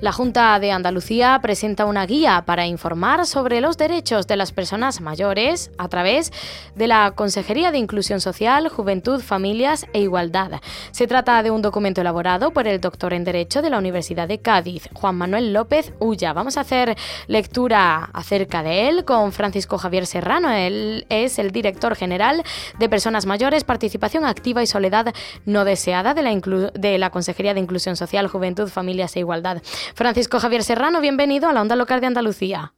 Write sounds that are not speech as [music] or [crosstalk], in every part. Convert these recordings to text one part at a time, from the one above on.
La Junta de Andalucía presenta una guía para informar sobre los derechos de las personas mayores a través de la Consejería de Inclusión Social, Juventud, Familias e Igualdad. Se trata de un documento elaborado por el doctor en Derecho de la Universidad de Cádiz, Juan Manuel López Ulla. Vamos a hacer lectura acerca de él con Francisco Javier Serrano. Él es el director general de Personas Mayores, Participación Activa y Soledad No Deseada de la, de la Consejería de Inclusión Social, Juventud, Familias e Igualdad. Francisco Javier Serrano, bienvenido a la Onda Local de Andalucía.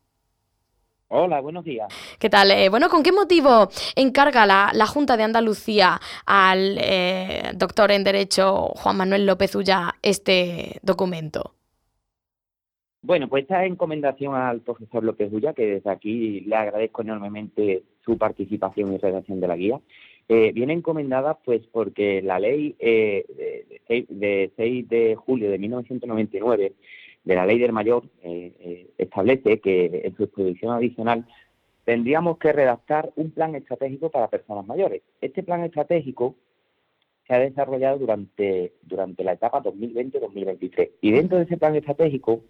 Hola, buenos días. ¿Qué tal? Eh, bueno, ¿con qué motivo encarga la, Junta de Andalucía al eh, doctor en Derecho Juan Manuel López Ulla este documento? Bueno, pues esta encomendación al profesor López Ulla, que desde aquí le agradezco enormemente su participación y redacción de la guía, eh, viene encomendada pues porque la ley de, de 6 de julio de 1999 de la ley del mayor eh, eh, establece que en su exposición adicional tendríamos que redactar un plan estratégico para personas mayores. Este plan estratégico se ha desarrollado durante, durante la etapa 2020-2023 y dentro de ese plan estratégico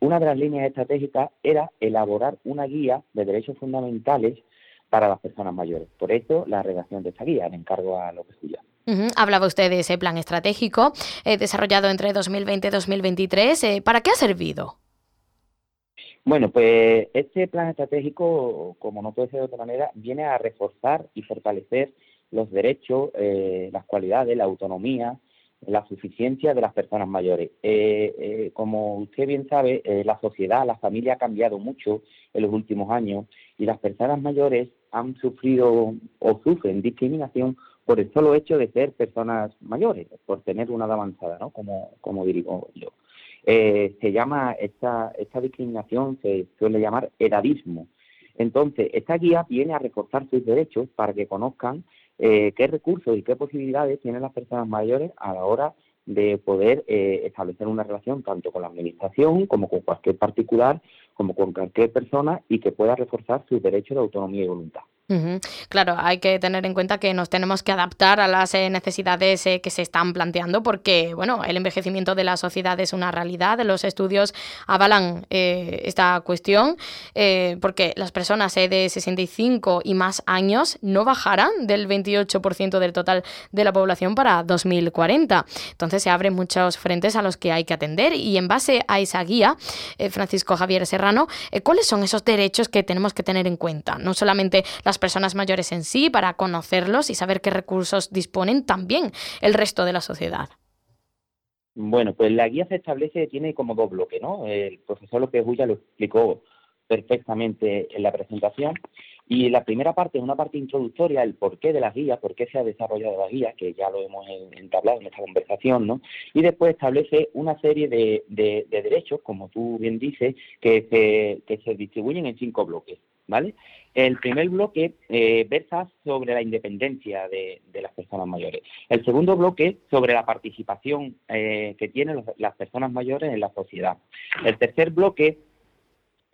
una de las líneas estratégicas era elaborar una guía de derechos fundamentales para las personas mayores. Por eso la redacción de esta guía, le encargo a López Julián. Hablaba usted de ese plan estratégico eh, desarrollado entre 2020 y 2023. Eh, ¿Para qué ha servido? Bueno, pues este plan estratégico, como no puede ser de otra manera, viene a reforzar y fortalecer los derechos, eh, las cualidades, la autonomía, la suficiencia de las personas mayores. como usted bien sabe, la sociedad, la familia ha cambiado mucho en los últimos años y las personas mayores han sufrido o sufren discriminación por el solo hecho de ser personas mayores, por tener una edad avanzada, ¿no? Como, como digo yo. Eh, se llama, esta, esta discriminación se suele llamar edadismo. Entonces, esta guía viene a reforzar sus derechos para que conozcan eh, qué recursos y qué posibilidades tienen las personas mayores a la hora de poder eh, establecer una relación tanto con la Administración como con cualquier particular, como con cualquier persona y que pueda reforzar sus derechos de autonomía y voluntad. Claro, hay que tener en cuenta que nos tenemos que adaptar a las eh, necesidades eh, que se están planteando porque, bueno, el envejecimiento de la sociedad es una realidad. Los estudios avalan eh, esta cuestión porque las personas de 65 y más años no bajarán del 28% del total de la población para 2040. Entonces se abren muchos frentes a los que hay que atender y en base a esa guía, Francisco Javier Serrano, ¿cuáles son esos derechos que tenemos que tener en cuenta? No solamente las personas mayores en sí, para conocerlos y saber qué recursos disponen también el resto de la sociedad. Bueno, pues la guía se establece, tiene como dos bloques, ¿no? El profesor López Bulla lo explicó perfectamente en la presentación. Y la primera parte es una parte introductoria, el porqué de la guía, por qué se ha desarrollado la guía, que ya lo hemos entablado en esta conversación, ¿no? Y después establece una serie de, derechos, como tú bien dices, que se, que se distribuyen en cinco bloques, ¿vale? El primer bloque eh, versa sobre la independencia de, las personas mayores. El segundo bloque sobre la participación eh, que tienen las personas mayores en la sociedad. El tercer bloque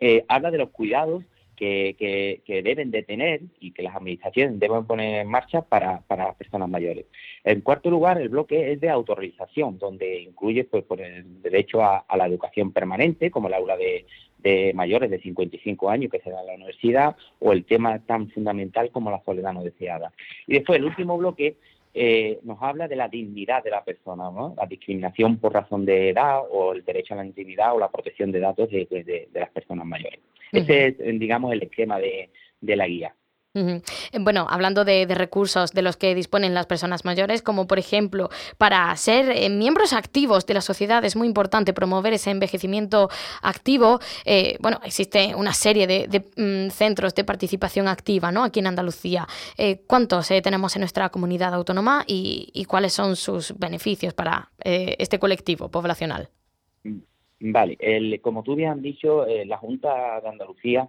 eh, habla de los cuidados que, deben de tener y que las administraciones deben poner en marcha para, las personas mayores. En cuarto lugar, el bloque es de autorización, donde incluye pues, el derecho a la educación permanente, como el aula de, de mayores de 55 años que se da en la universidad o el tema tan fundamental como la soledad no deseada. Y después el último bloque eh, nos habla de la dignidad de la persona, ¿no? la discriminación por razón de edad o el derecho a la intimidad o la protección de datos de, las personas mayores. Ese es, digamos, el esquema de, la guía. Bueno, hablando de, recursos de los que disponen las personas mayores, como por ejemplo para ser eh, miembros activos de la sociedad, es muy importante promover ese envejecimiento activo. Eh, bueno, existe una serie de, mm, centros de participación activa ¿no? aquí en Andalucía. Eh, ¿Cuántos tenemos en nuestra comunidad autónoma y, cuáles son sus beneficios para este colectivo poblacional? Vale, como tú bien has dicho, la Junta de Andalucía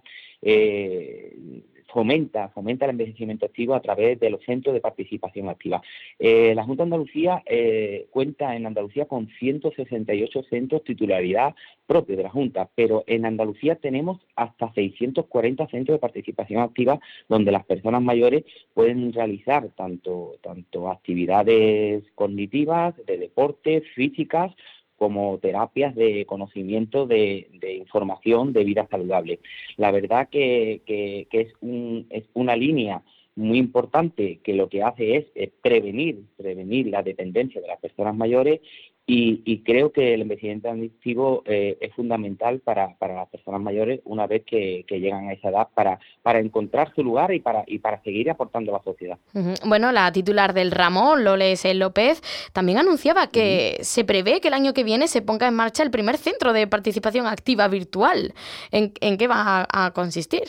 fomenta, fomenta el envejecimiento activo a través de los centros de participación activa. Eh, la Junta de Andalucía eh, cuenta en Andalucía con 168 centros titularidad propia de la Junta, pero en Andalucía tenemos hasta 640 centros de participación activa donde las personas mayores pueden realizar tanto, tanto actividades cognitivas, de deporte, físicas, como terapias de conocimiento de, información de vida saludable. La verdad que, que, es, un, es una línea muy importante que lo que hace es, prevenir, prevenir la dependencia de las personas mayores y, creo que el envejecimiento adictivo eh, es fundamental para, las personas mayores una vez que, llegan a esa edad para, para encontrar su lugar y para, y para seguir aportando a la sociedad. Bueno, la titular del ramo, Loles López, también anunciaba que se prevé que el año que viene se ponga en marcha el primer centro de participación activa virtual. ¿En, en qué va a consistir?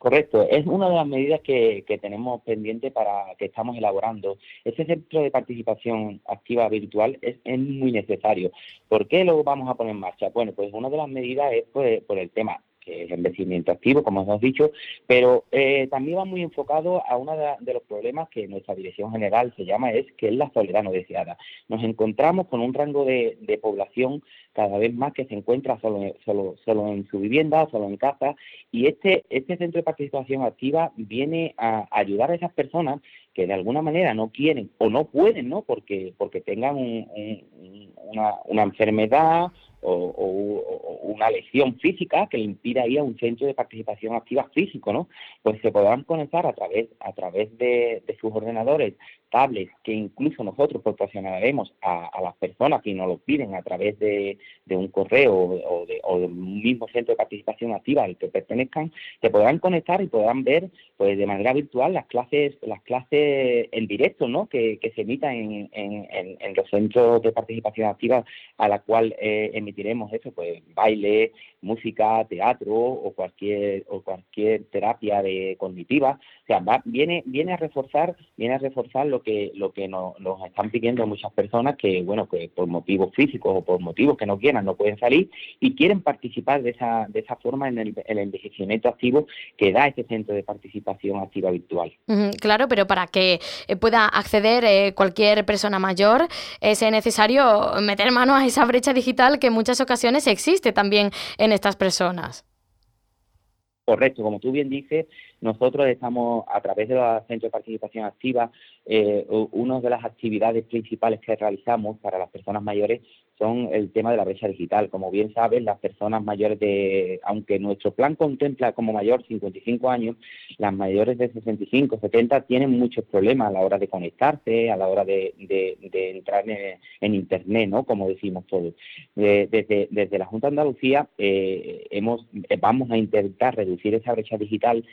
Correcto, es una de las medidas que, tenemos pendiente para que estamos elaborando. Ese centro de participación activa virtual es, muy necesario. ¿Por qué lo vamos a poner en marcha? Bueno, pues una de las medidas es pues, por el tema que es envejecimiento activo, como hemos dicho, pero eh, también va muy enfocado a uno de, los problemas que nuestra dirección general se llama, es que es la soledad no deseada. Nos encontramos con un rango de, población cada vez más que se encuentra solo, solo, solo en su vivienda, solo en casa, y este, este centro de participación activa viene a ayudar a esas personas que de alguna manera no quieren o no pueden, ¿no? Porque, porque tengan una, una enfermedad o, una lesión física que le impida ir a un centro de participación activa físico, ¿no? Pues se podrán conectar a través, a través de, sus ordenadores, que incluso nosotros proporcionaremos a, las personas que nos lo piden a través de, un correo o, de, un mismo centro de participación activa al que pertenezcan, se podrán conectar y podrán ver pues de manera virtual las clases, las clases en directo, ¿no? Que, se emitan en, los centros de participación activa a la cual eh, emitiremos eso, pues baile, música, teatro o cualquier o cualquier terapia de cognitiva, o sea, viene viene a reforzar viene a reforzar lo que lo que nos, están pidiendo muchas personas que bueno que por motivos físicos o por motivos que no quieran no pueden salir y quieren participar de esa de esa forma en el, envejecimiento activo que da ese centro de participación activa virtual. claro, pero para que eh, pueda acceder eh, cualquier persona mayor es necesario meter mano a esa brecha digital que muchas ocasiones existe también en estas personas. Correcto, como tú bien dices, nosotros estamos a través de los centros de participación activa, eh, una de las actividades principales que realizamos para las personas mayores son el tema de la brecha digital. Como bien sabes, las personas mayores de, aunque nuestro plan contempla como mayor 55 años, las mayores de 65, 70 tienen muchos problemas a la hora de conectarse, a la hora de, entrar en, Internet, ¿no? Como decimos todos. desde, desde la Junta de Andalucía eh, hemos, vamos a intentar reducir esa brecha digital.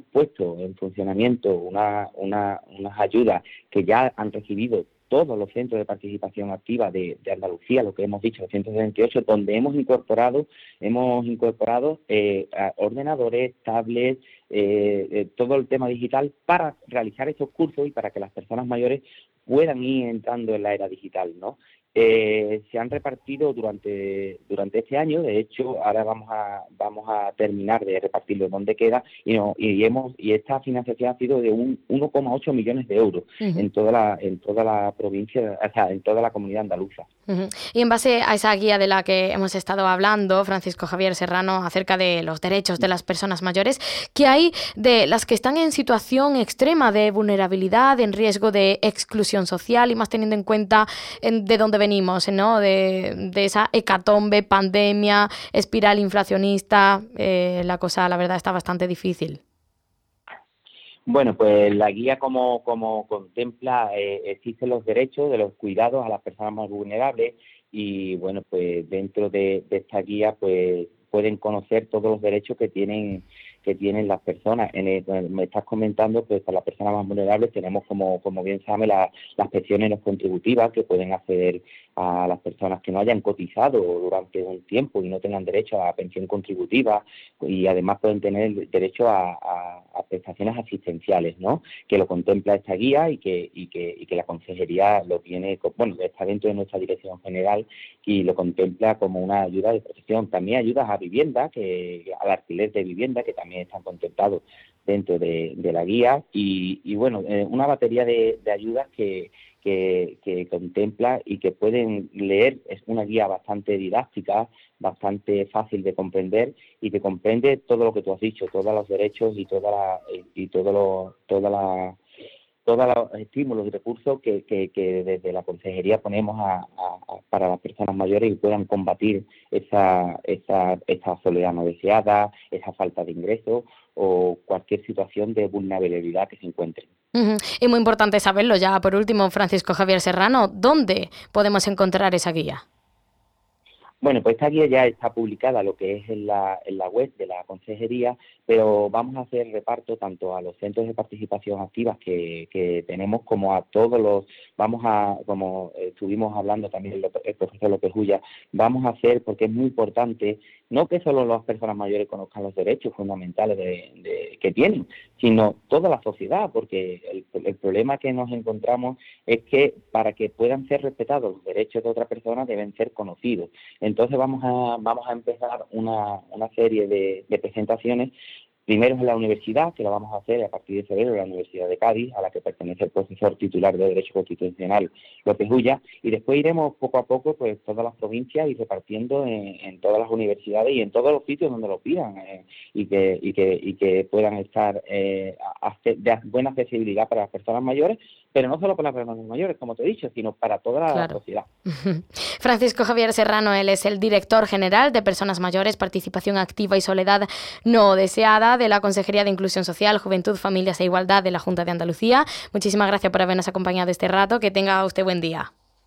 Puesto en funcionamiento una, una, unas ayudas que ya han recibido todos los centros de participación activa de, Andalucía, lo que hemos dicho, 178, donde hemos incorporado, hemos incorporado eh, ordenadores, tablets, eh, eh, todo el tema digital para realizar esos cursos y para que las personas mayores puedan ir entrando en la era digital, ¿no? Eh, se han repartido durante durante este año. De hecho ahora vamos a vamos a terminar de repartirlo donde queda y, y hemos y esta financiación ha sido de un 1,8 millones de euros en toda la en toda la provincia o sea en toda la comunidad andaluza. Y en base a esa guía de la que hemos estado hablando Francisco Javier Serrano acerca de los derechos de las personas mayores ¿qué hay de las que están en situación extrema de vulnerabilidad en riesgo de exclusión social y más teniendo en cuenta de dónde venimos, ¿no? De, esa hecatombe, pandemia, espiral inflacionista, eh, la cosa, la verdad, está bastante difícil. Bueno, pues la guía como, como contempla, eh, existen los derechos de los cuidados a las personas más vulnerables y bueno, pues dentro de, esta guía pues pueden conocer todos los derechos que tienen que tienen las personas. En me estás comentando, pues para las personas más vulnerables tenemos, como, como bien sabe, las pensiones no contributivas que pueden acceder a las personas que no hayan cotizado durante un tiempo y no tengan derecho a pensión contributiva y además pueden tener derecho a, prestaciones asistenciales, ¿no? Que lo contempla esta guía y que, y que, y que la consejería lo tiene, bueno, está dentro de nuestra dirección general y lo contempla como una ayuda de protección. También ayudas a vivienda, que al alquiler de vivienda, que también están contemplados dentro de, la guía y, bueno, eh, una batería de ayudas que que, contempla y que pueden leer. Es una guía bastante didáctica, bastante fácil de comprender y que comprende todo lo que tú has dicho, todos los derechos y toda la, y todo lo, toda la todos los estímulos y recursos que, que, desde la consejería ponemos a, para las personas mayores y puedan combatir esa, esa, esa soledad no deseada, esa falta de ingresos o cualquier situación de vulnerabilidad que se encuentren. Y muy importante saberlo ya, por último, Francisco Javier Serrano, ¿dónde podemos encontrar esa guía? Bueno, pues esta guía ya está publicada, lo que es en la, en la web de la consejería, pero vamos a hacer reparto tanto a los centros de participación activas que, que tenemos como a todos los, vamos a, como estuvimos hablando también el, profesor López Ulla, vamos a hacer, porque es muy importante, no que solo las personas mayores conozcan los derechos fundamentales de, que tienen, sino toda la sociedad, porque el, el problema que nos encontramos es que para que puedan ser respetados los derechos de otra persona deben ser conocidos. Vamos a, vamos a empezar una, una serie de, de presentaciones Primero es la universidad, que la vamos a hacer a partir de febrero, la Universidad de Cádiz, a la que pertenece el profesor titular de Derecho Constitucional López Ulla, y después iremos poco a poco pues todas las provincias y repartiendo en, todas las universidades y en todos los sitios donde lo pidan eh, y, que, y, que, y que puedan estar eh, de buena accesibilidad para las personas mayores, pero no solo para las personas mayores, como te he dicho, sino para toda la sociedad. [laughs] Francisco Javier Serrano, él es el director general de Personas Mayores, Participación Activa y Soledad No Deseada de la Consejería de Inclusión Social, Juventud, Familias e Igualdad de la Junta de Andalucía. Muchísimas gracias por habernos acompañado este rato. Que tenga usted buen día.